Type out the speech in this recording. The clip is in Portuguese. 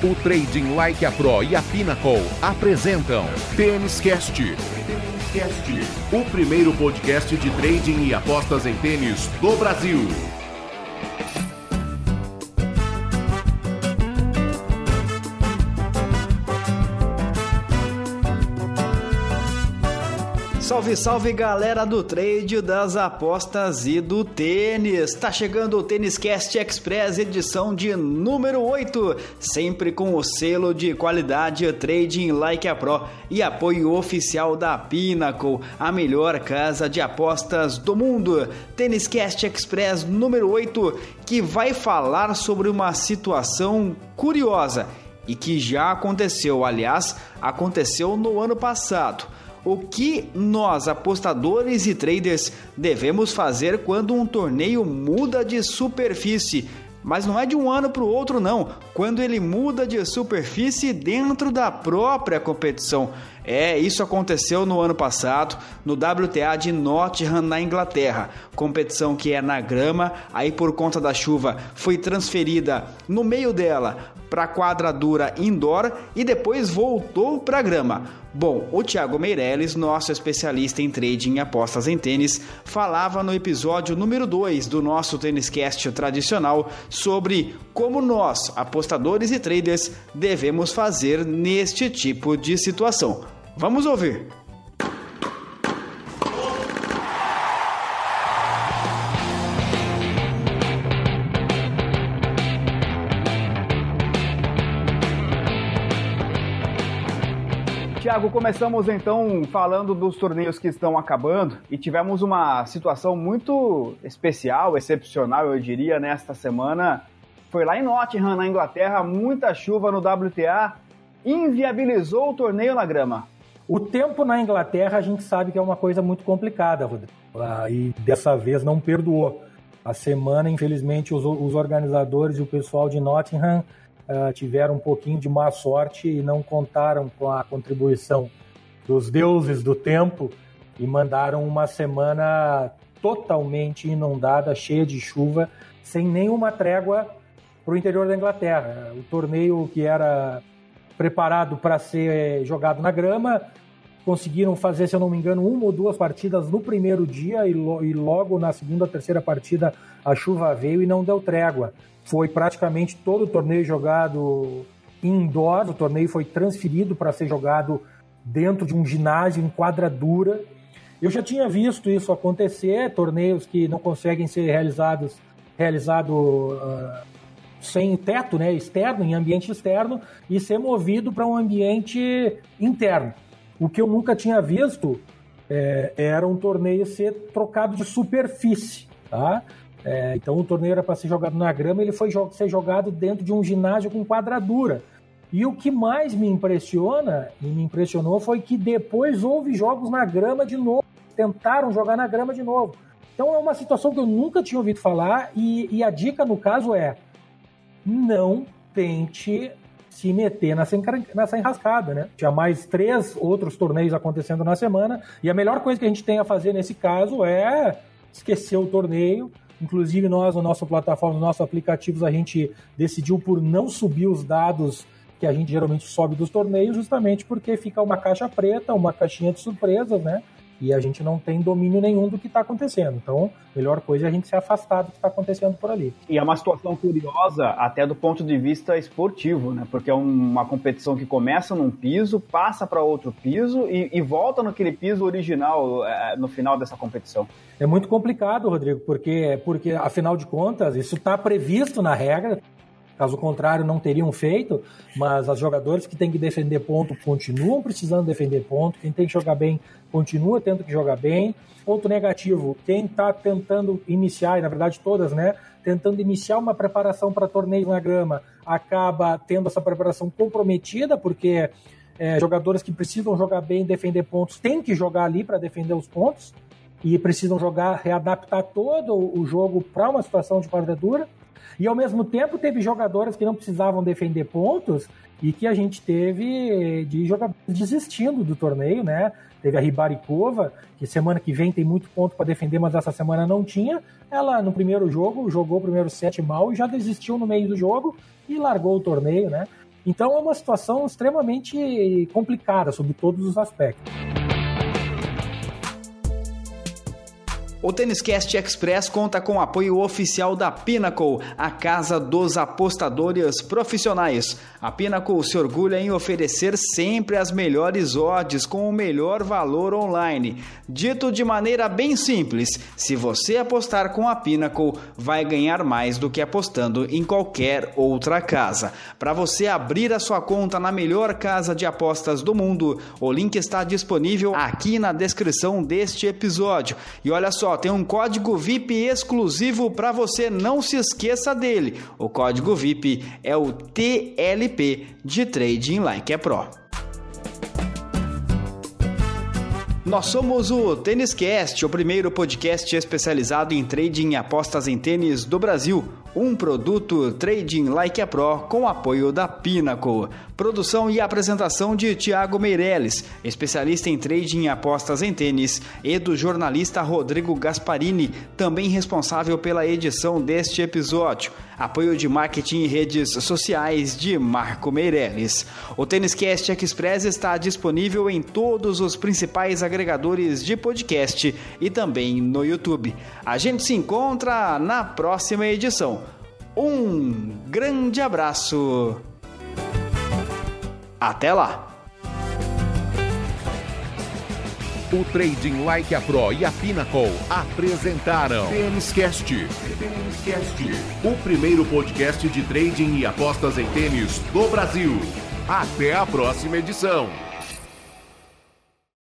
O Trading Like a Pro e a Pinnacle apresentam Tênis Cast. O primeiro podcast de trading e apostas em tênis do Brasil. Salve, salve galera do trade, das apostas e do tênis. Tá chegando o Tênis Cast Express edição de número 8, sempre com o selo de qualidade Trading Like a Pro e apoio oficial da Pinnacle, a melhor casa de apostas do mundo. Tênis Cast Express número 8, que vai falar sobre uma situação curiosa e que já aconteceu, aliás, aconteceu no ano passado o que nós, apostadores e traders, devemos fazer quando um torneio muda de superfície. Mas não é de um ano para o outro, não. Quando ele muda de superfície dentro da própria competição. É, isso aconteceu no ano passado, no WTA de Nottingham, na Inglaterra. Competição que é na grama, aí por conta da chuva foi transferida no meio dela para a quadradura indoor e depois voltou para a grama. Bom, o Thiago Meirelles, nosso especialista em trading e apostas em tênis, falava no episódio número 2 do nosso Tênis Cast tradicional sobre como nós, apostadores e traders, devemos fazer neste tipo de situação. Vamos ouvir. Tiago, começamos então falando dos torneios que estão acabando e tivemos uma situação muito especial, excepcional, eu diria, nesta semana. Foi lá em Nottingham, na Inglaterra, muita chuva no WTA, inviabilizou o torneio na grama. O tempo na Inglaterra a gente sabe que é uma coisa muito complicada, Rodrigo. Ah, e dessa vez não perdoou. A semana, infelizmente, os, os organizadores e o pessoal de Nottingham uh, tiveram um pouquinho de má sorte e não contaram com a contribuição dos deuses do tempo e mandaram uma semana totalmente inundada, cheia de chuva, sem nenhuma trégua para o interior da Inglaterra. O torneio que era preparado para ser jogado na grama, conseguiram fazer, se eu não me engano, uma ou duas partidas no primeiro dia e, lo e logo na segunda, terceira partida a chuva veio e não deu trégua. Foi praticamente todo o torneio jogado indoor, o torneio foi transferido para ser jogado dentro de um ginásio em quadradura. Eu já tinha visto isso acontecer, torneios que não conseguem ser realizados realizado uh, sem teto, né, externo, em ambiente externo, e ser movido para um ambiente interno. O que eu nunca tinha visto é, era um torneio ser trocado de superfície, tá? É, então o torneio era para ser jogado na grama, ele foi ser jogado dentro de um ginásio com quadradura. E o que mais me impressiona e me impressionou foi que depois houve jogos na grama de novo, tentaram jogar na grama de novo. Então é uma situação que eu nunca tinha ouvido falar e, e a dica no caso é não tente se meter nessa, nessa enrascada, né? Tinha mais três outros torneios acontecendo na semana e a melhor coisa que a gente tem a fazer nesse caso é esquecer o torneio, Inclusive, nós, na nossa plataforma, nos nossos aplicativos, a gente decidiu por não subir os dados que a gente geralmente sobe dos torneios, justamente porque fica uma caixa preta, uma caixinha de surpresas, né? E a gente não tem domínio nenhum do que está acontecendo. Então, a melhor coisa é a gente se afastar do que está acontecendo por ali. E é uma situação curiosa até do ponto de vista esportivo, né? Porque é uma competição que começa num piso, passa para outro piso e, e, volta naquele piso original é, no final dessa competição. É muito complicado, Rodrigo, porque, porque afinal de contas, isso está previsto na regra, Caso contrário, não teriam feito, mas os jogadores que têm que defender ponto continuam precisando defender ponto, quem tem que jogar bem continua tendo que jogar bem. Ponto negativo, quem está tentando iniciar, e na verdade todas, né? Tentando iniciar uma preparação para torneio na grama, acaba tendo essa preparação comprometida, porque é, jogadores que precisam jogar bem, defender pontos, têm que jogar ali para defender os pontos e precisam jogar, readaptar todo o jogo para uma situação de quadradura. E ao mesmo tempo teve jogadores que não precisavam defender pontos e que a gente teve de jogadores desistindo do torneio, né? Teve a Ribaricova, que semana que vem tem muito ponto para defender, mas essa semana não tinha. Ela no primeiro jogo jogou o primeiro set mal e já desistiu no meio do jogo e largou o torneio, né? Então é uma situação extremamente complicada sobre todos os aspectos. O Tênis Cast Express conta com o apoio oficial da Pinnacle, a casa dos apostadores profissionais. A Pinnacle se orgulha em oferecer sempre as melhores odds com o melhor valor online. Dito de maneira bem simples, se você apostar com a Pinnacle, vai ganhar mais do que apostando em qualquer outra casa. Para você abrir a sua conta na melhor casa de apostas do mundo, o link está disponível aqui na descrição deste episódio. E olha só, tem um código VIP exclusivo para você, não se esqueça dele. O código VIP é o TLP de Trading Like a Pro. Nós somos o Tênis Cast, o primeiro podcast especializado em trading e apostas em tênis do Brasil. Um produto Trading Like a Pro com apoio da Pinnacle. Produção e apresentação de Tiago Meirelles, especialista em trading e apostas em tênis, e do jornalista Rodrigo Gasparini, também responsável pela edição deste episódio. Apoio de marketing e redes sociais de Marco Meirelles. O Tênis Cast Express está disponível em todos os principais agregadores de podcast e também no YouTube. A gente se encontra na próxima edição. Um grande abraço! Até lá! O Trading Like a Pro e a Pinnacle apresentaram Tênis Cast. O primeiro podcast de trading e apostas em tênis do Brasil. Até a próxima edição.